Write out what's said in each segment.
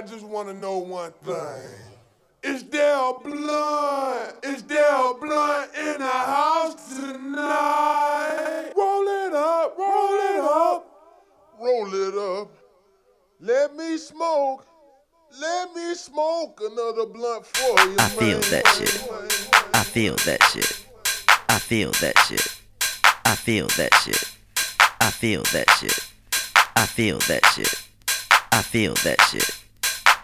I just want to know one thing. Is there a blunt? Is there a blunt in the house tonight? Roll it up, roll it up, roll it up. Let me smoke. Let me smoke another blunt for you. I feel that shit. I feel that shit. I feel that shit. I feel that shit. I feel that shit. I feel that shit. I feel that shit.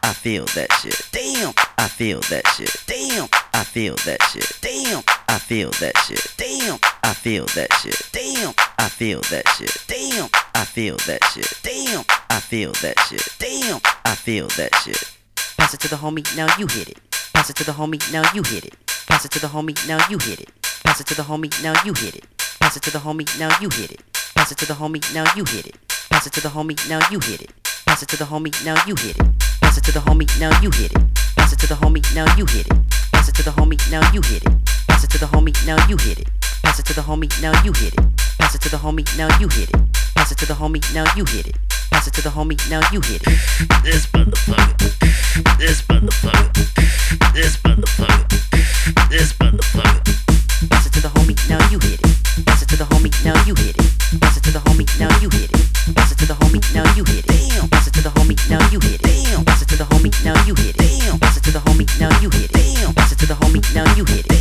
I feel that shit. Damn. I feel that shit. Damn. I feel that shit. Damn. I feel that shit. Damn. I feel that shit. Damn. I feel that shit. Damn. I feel that shit. Damn. I feel that shit. Damn. I feel that shit. Pass it to the homie, now you hit it. Pass it to the homie, now you hit it. Pass it to the homie, now you hit it. Pass it to the homie, now you hit it. Pass it to the homie, now you hit it. Pass it to the homie, now you hit it. Pass it to the homie, now you hit it. Pass it to the homie, now you hit it. Pass it to the homie, now you hit it. Pass it to the homie, now you hit it. Pass it to the homie, now you hit it. Pass it to the homie, now you hit it. Pass it to the homie, now you hit it. Pass it to the homie, now you hit it. Pass it to the homie, now you hit it. Pass it to the homie, now you hit it. This motherfucker. This motherfucker. This motherfucker. This motherfucker. Pass it to the homie, now you hit it. Pass it to the homie, now you hit it. Pass it to the homie, now you hit it. Pass it to the homie, now you hit it. Damn. Pass it to the homie, now you hit it. To the homie, now you hit it. Damn. Pass it to the homie, now you hit it. Damn. Pass it to the homie, now you hit it.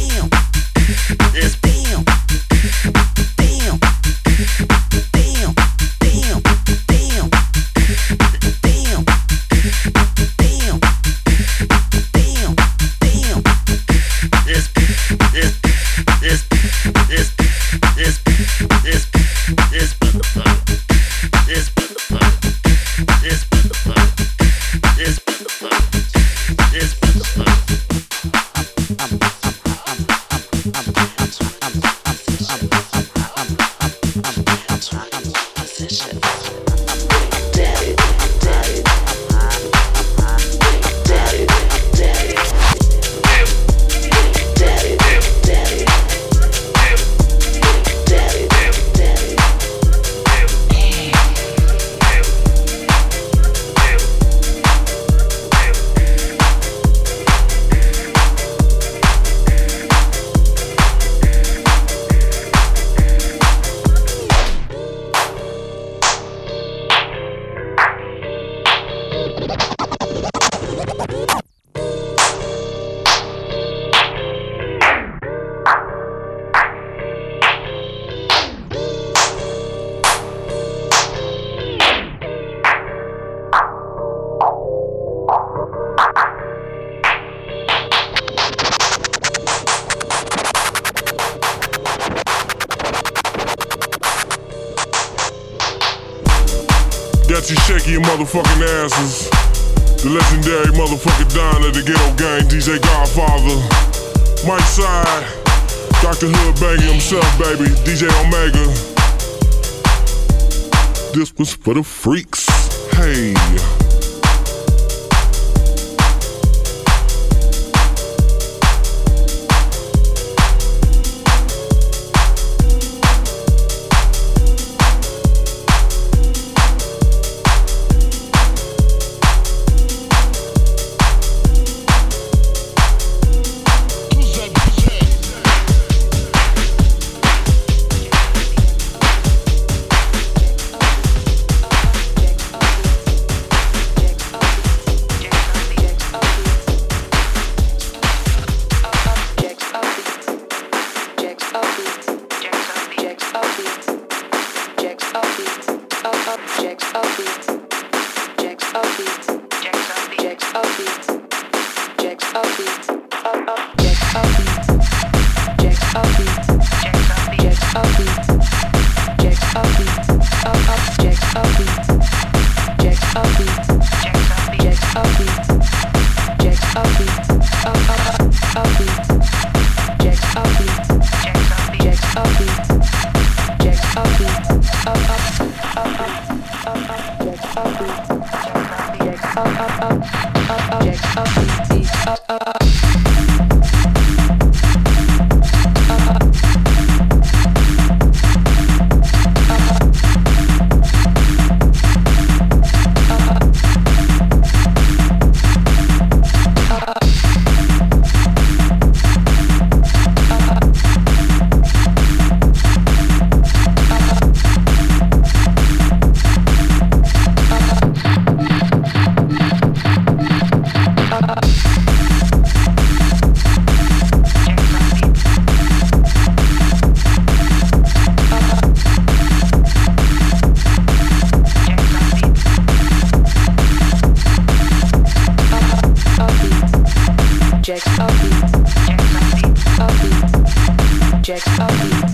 object of oh.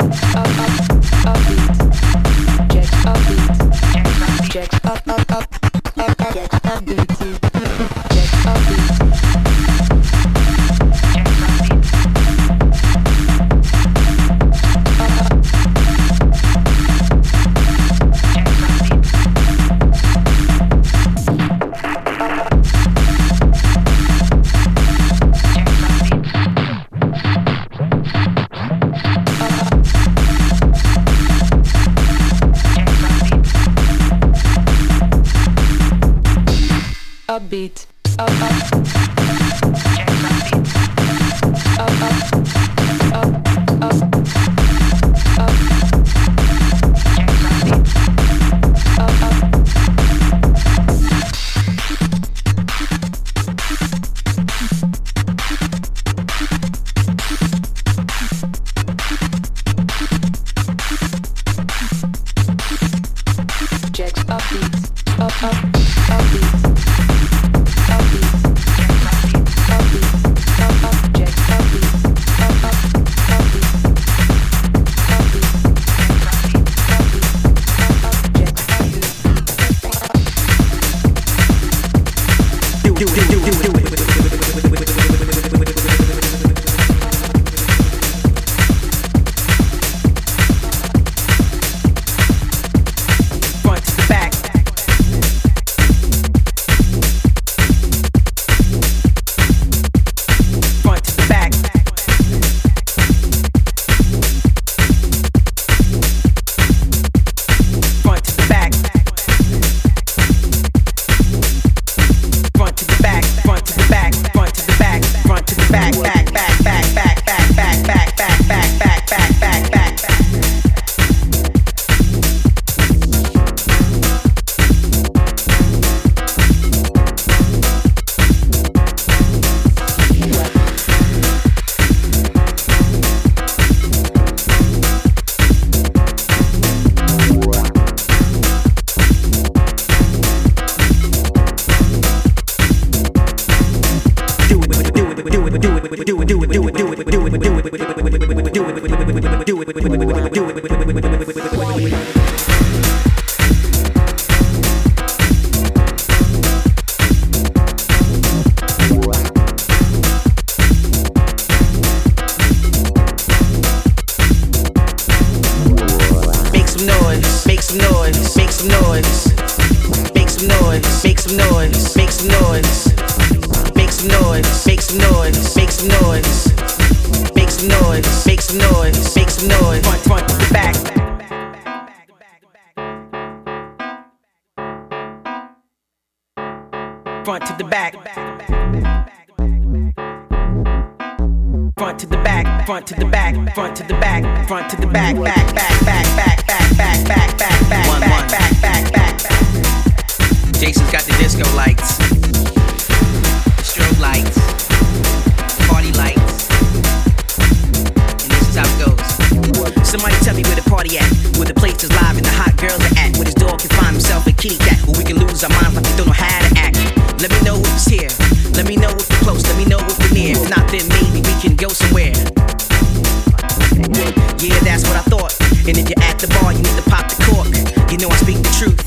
Yeah, that's what I thought. And if you're at the bar, you need to pop the cork. You know I speak the truth.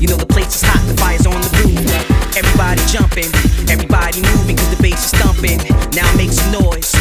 You know the place is hot, the fire's on the roof. Everybody jumping, everybody moving, cause the bass is thumping. Now make some noise.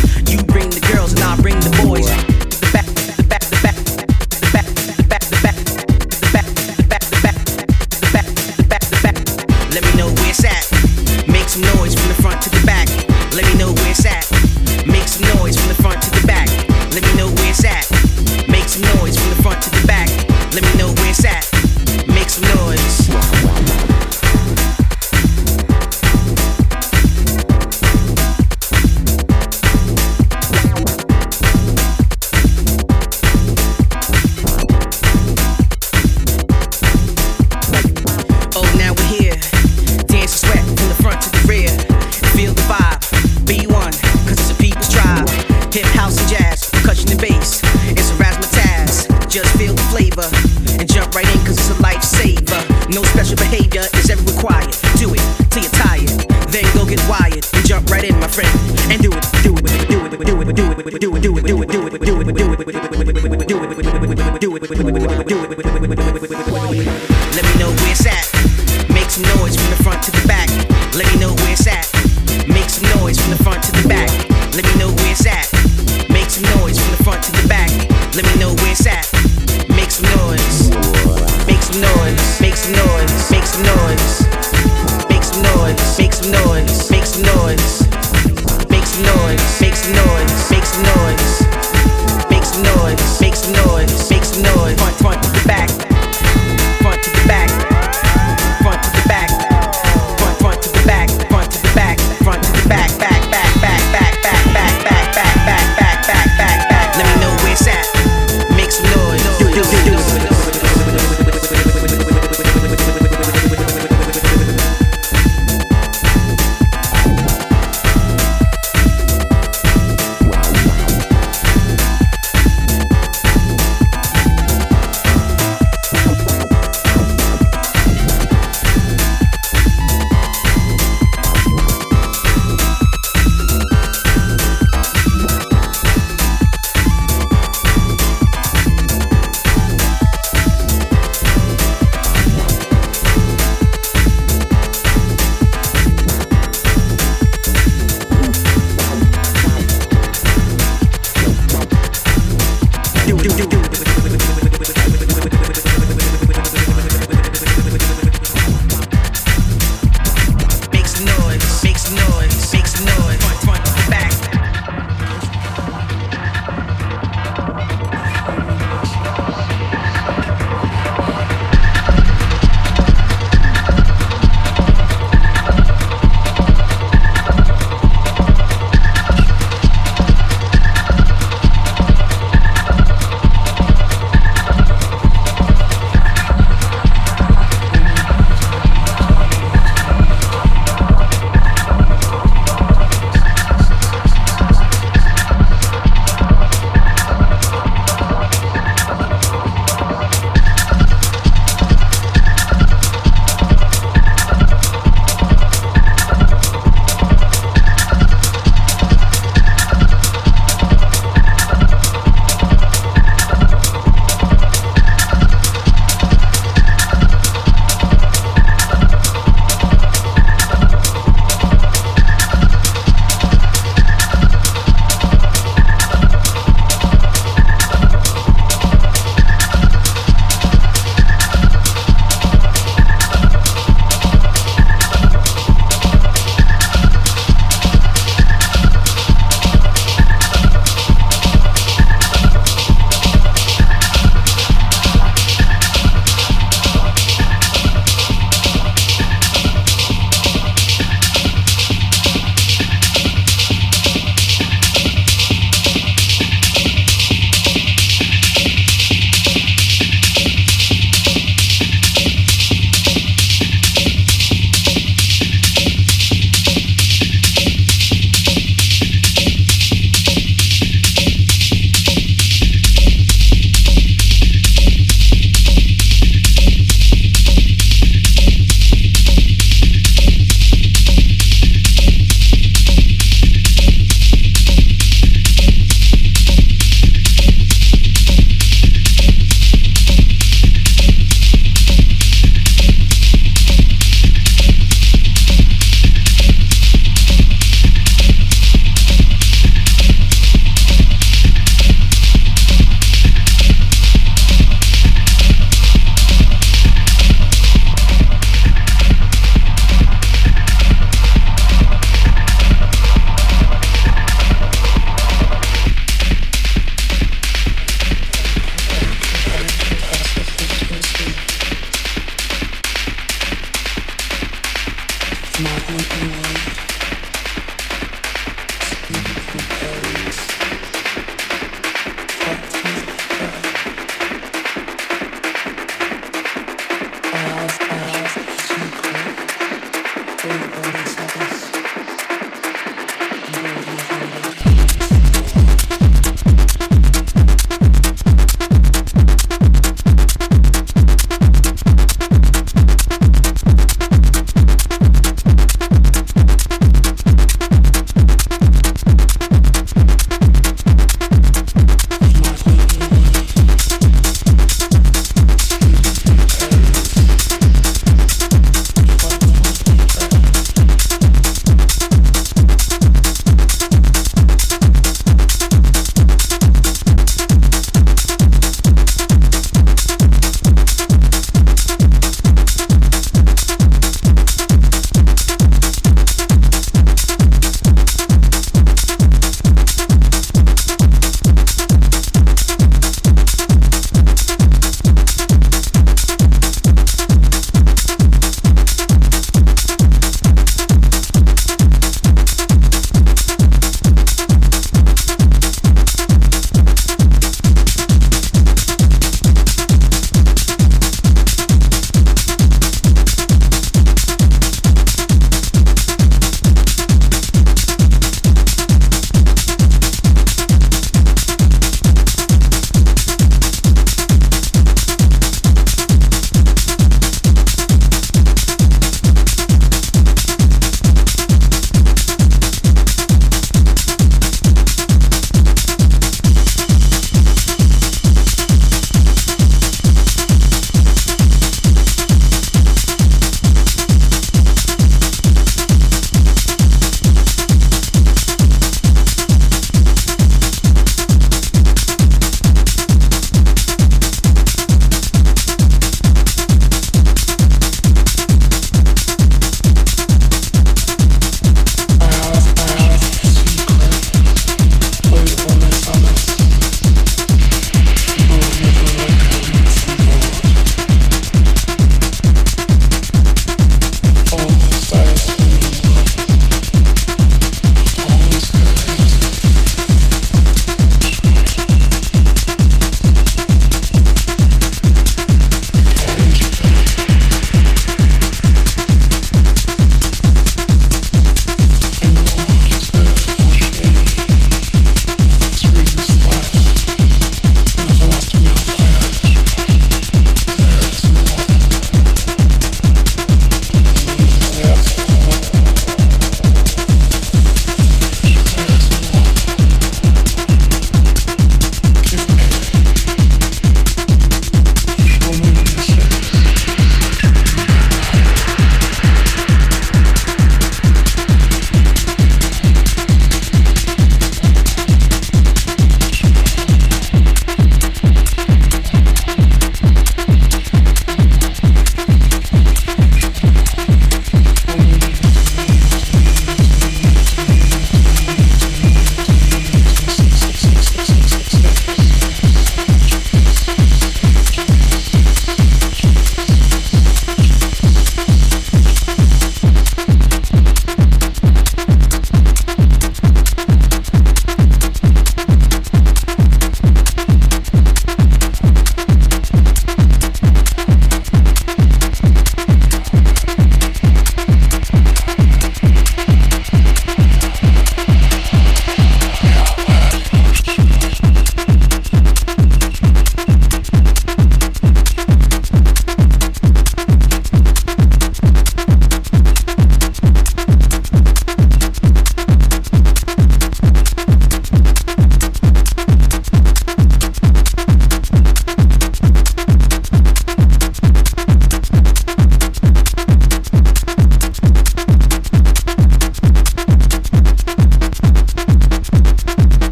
Movement